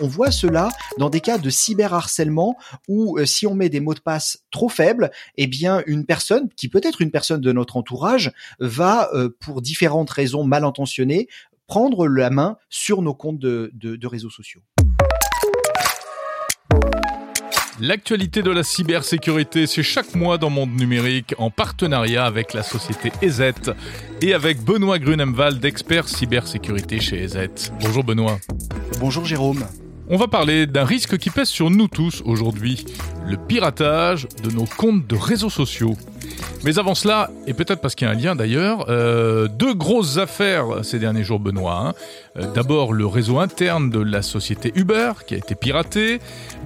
on voit cela dans des cas de cyberharcèlement où euh, si on met des mots de passe trop faibles, eh bien une personne qui peut être une personne de notre entourage va, euh, pour différentes raisons mal intentionnées, prendre la main sur nos comptes de, de réseaux sociaux. L'actualité de la cybersécurité, c'est chaque mois dans Monde Numérique en partenariat avec la société EZ et avec Benoît Grunemwald, expert cybersécurité chez EZ. Bonjour Benoît. Bonjour Jérôme. On va parler d'un risque qui pèse sur nous tous aujourd'hui, le piratage de nos comptes de réseaux sociaux. Mais avant cela, et peut-être parce qu'il y a un lien d'ailleurs, euh, deux grosses affaires ces derniers jours, Benoît. Hein. Euh, d'abord, le réseau interne de la société Uber qui a été piraté,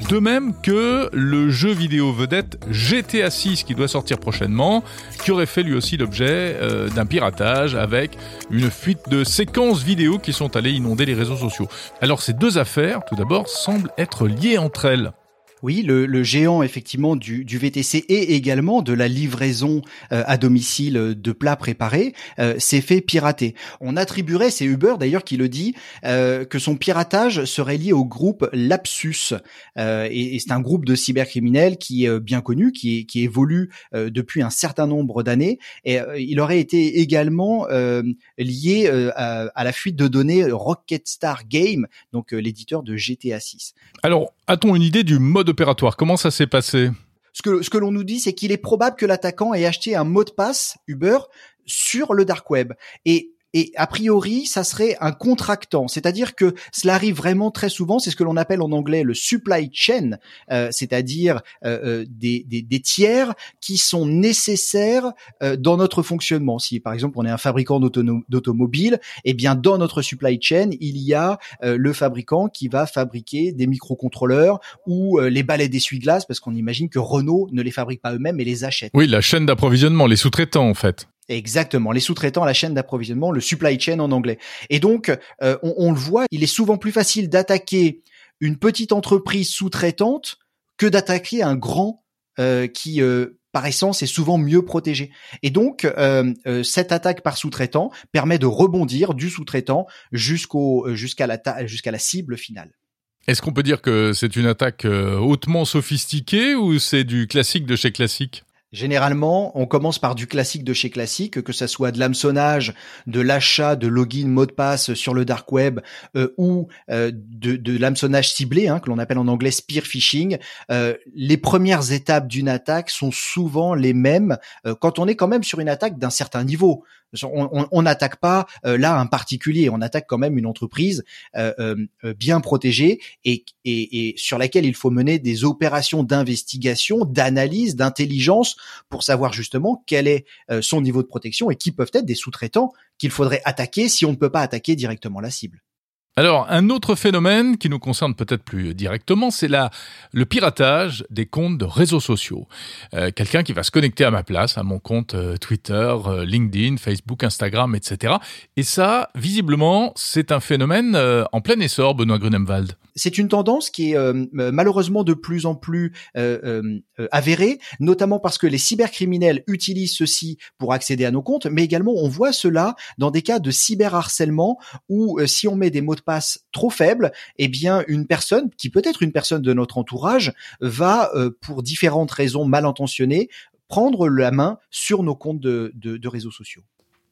de même que le jeu vidéo vedette GTA 6 qui doit sortir prochainement, qui aurait fait lui aussi l'objet euh, d'un piratage avec une fuite de séquences vidéo qui sont allées inonder les réseaux sociaux. Alors ces deux affaires, tout d'abord, semblent être liées entre elles. Oui, le, géant effectivement du, VTC et également de la livraison euh, à domicile de plats préparés euh, s'est fait pirater. On attribuerait, c'est Uber d'ailleurs qui le dit, euh, que son piratage serait lié au groupe Lapsus. et, c'est un groupe de cybercriminels qui est bien connu, qui, qui évolue depuis un certain nombre d'années. Et il aurait été également lié à, à, la fuite de données Rocketstar Game, donc l'éditeur de GTA 6. Alors, a-t-on une idée du mode opératoire? Comment ça s'est passé? Ce que, ce que l'on nous dit, c'est qu'il est probable que l'attaquant ait acheté un mot de passe Uber sur le dark web. Et et a priori, ça serait un contractant, c'est-à-dire que cela arrive vraiment très souvent. C'est ce que l'on appelle en anglais le supply chain, euh, c'est-à-dire euh, euh des, des, des, tiers qui sont nécessaires euh, dans notre fonctionnement. Si par exemple on est un fabricant d'automobile, eh bien dans notre supply chain, il y a euh, le fabricant qui va fabriquer des microcontrôleurs ou les balais d'essuie-glace, parce qu'on imagine que Renault ne les fabrique pas eux-mêmes, mais les achète. Oui, la chaîne d'approvisionnement, les sous-traitants en fait. Exactement, les sous-traitants, la chaîne d'approvisionnement, le supply chain en anglais. Et donc, euh, on, le voit, il est souvent plus facile d'attaquer une petite entreprise sous-traitante que d'attaquer un grand euh, qui, euh, par essence, est souvent mieux protégé. Et donc, cette attaque par sous-traitant permet de rebondir du sous-traitant jusqu'au jusqu'à la jusqu'à la cible finale. Est-ce qu'on peut dire que c'est une attaque hautement sophistiquée ou c'est du classique de chez classique? Généralement, on commence par du classique de chez classique, que ça soit de l'hameçonnage, de l'achat de login mot de passe sur le dark web euh, ou euh, de, de l'hameçonnage ciblé, hein, que l'on appelle en anglais spear phishing. Euh, les premières étapes d'une attaque sont souvent les mêmes quand on est quand même sur une attaque d'un certain niveau. On n'attaque pas euh, là un particulier, on attaque quand même une entreprise euh, euh, bien protégée et, et, sur laquelle il faut mener des opérations d'investigation, d'analyse, d'intelligence pour savoir justement quel est son niveau de protection et qui peuvent être des sous-traitants qu'il faudrait attaquer si on ne peut pas attaquer directement la cible. Alors, un autre phénomène qui nous concerne peut-être plus directement, c'est la, le piratage des comptes de réseaux sociaux. Euh, quelqu'un qui va se connecter à ma place, à mon compte euh, Twitter, euh, LinkedIn, Facebook, Instagram, etc. Et ça, visiblement, c'est un phénomène en plein essor, Benoît Grunemwald. C'est une tendance qui est malheureusement de plus en plus avérée, notamment parce que les cybercriminels utilisent ceci pour accéder à nos comptes, mais également on voit cela dans des cas de cyberharcèlement où si on met des mots de passe trop faible, eh bien une personne qui peut être une personne de notre entourage va, euh, pour différentes raisons mal intentionnées, prendre la main sur nos comptes de réseaux sociaux.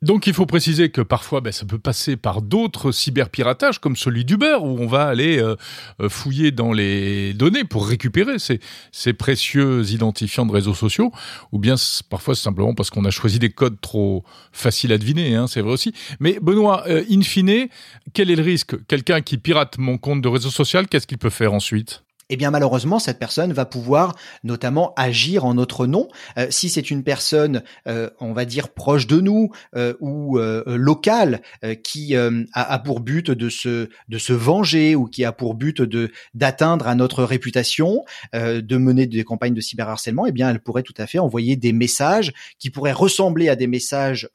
Donc il faut préciser que parfois ben, ça peut passer par d'autres cyberpiratages comme celui d'Uber où on va aller euh, euh, fouiller dans les données pour récupérer ces, ces précieux identifiants de réseaux sociaux ou bien parfois simplement parce qu'on a choisi des codes trop faciles à deviner, hein, c'est vrai aussi. Mais Benoît, euh, in fine, quel est le risque? Quelqu'un qui pirate mon compte de réseau social, qu'est-ce qu'il peut faire ensuite? Eh bien malheureusement cette personne va pouvoir notamment agir en notre nom. Euh, si c'est une personne, euh, on va dire proche de nous euh, ou locale, qui a, pour but de se de se venger ou qui a pour but de d'atteindre à notre réputation, de mener des campagnes de cyberharcèlement, eh bien elle pourrait tout à fait envoyer des messages qui pourraient ressembler à des messages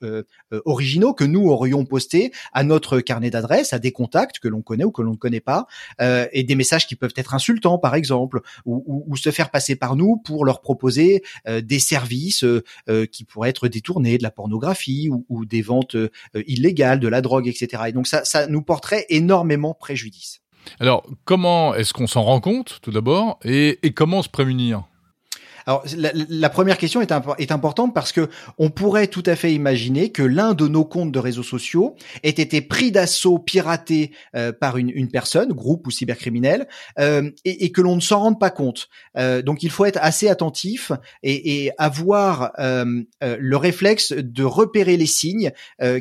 originaux que nous aurions postés à notre carnet d'adresses, à des contacts que l'on connaît ou que l'on ne connaît pas, et des messages qui peuvent être insultants par exemple, ou, se faire passer par nous pour leur proposer euh, des services euh, euh, qui pourraient être détournés, de la pornographie ou, des ventes illégales, de la drogue, etc. Et donc ça, ça nous porterait énormément préjudice. Alors, comment est-ce qu'on s'en rend compte, tout d'abord, et, et comment se prémunir? Alors la, première question est, est, importante parce que on pourrait tout à fait imaginer que l'un de nos comptes de réseaux sociaux ait été pris d'assaut, piraté euh, par une, une, personne, groupe ou cybercriminel, euh, et, et, que l'on ne s'en rende pas compte. Euh, donc il faut être assez attentif et, et avoir euh, euh, le réflexe de repérer les signes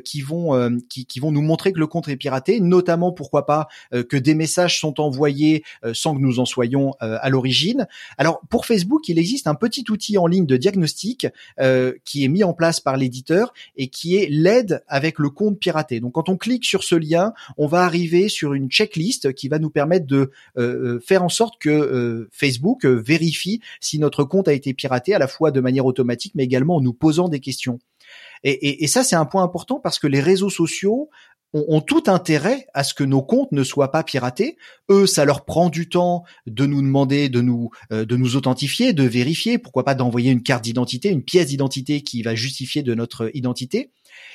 qui vont qui, qui, vont nous montrer que le compte est piraté, notamment pourquoi pas que des messages sont envoyés sans que nous en soyons à l'origine. Alors pour Facebook, il existe un petit outil en ligne de diagnostic euh, qui est mis en place par l'éditeur et qui est l'aide avec le compte piraté. Donc quand on clique sur ce lien, on va arriver sur une checklist qui va nous permettre de euh, euh, faire en sorte que Facebook vérifie si notre compte a été piraté à la fois de manière automatique mais également en nous posant des questions. Et, ça, c'est un point important parce que les réseaux sociaux ont, tout intérêt à ce que nos comptes ne soient pas piratés. Eux, ça leur prend du temps de nous demander de nous euh, de nous authentifier, de vérifier, pourquoi pas d'envoyer une carte d'identité, une pièce d'identité qui va justifier de notre identité.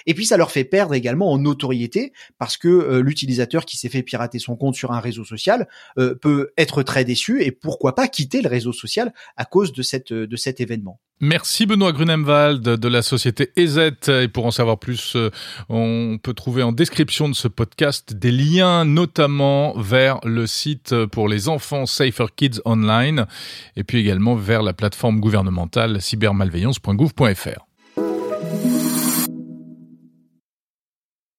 Et puis ça leur fait perdre également en notoriété parce que euh, l'utilisateur qui s'est fait pirater son compte sur un réseau social euh, peut être très déçu et pourquoi pas quitter le réseau social à cause de cette de cet événement. Merci Benoît Grunemwald de la société EZ. Et pour en savoir plus, euh, on peut trouver en description de ce podcast des liens notamment vers le site pour les enfants Safer Kids Online et puis également vers la plateforme gouvernementale cybermalveillance.gouv.fr.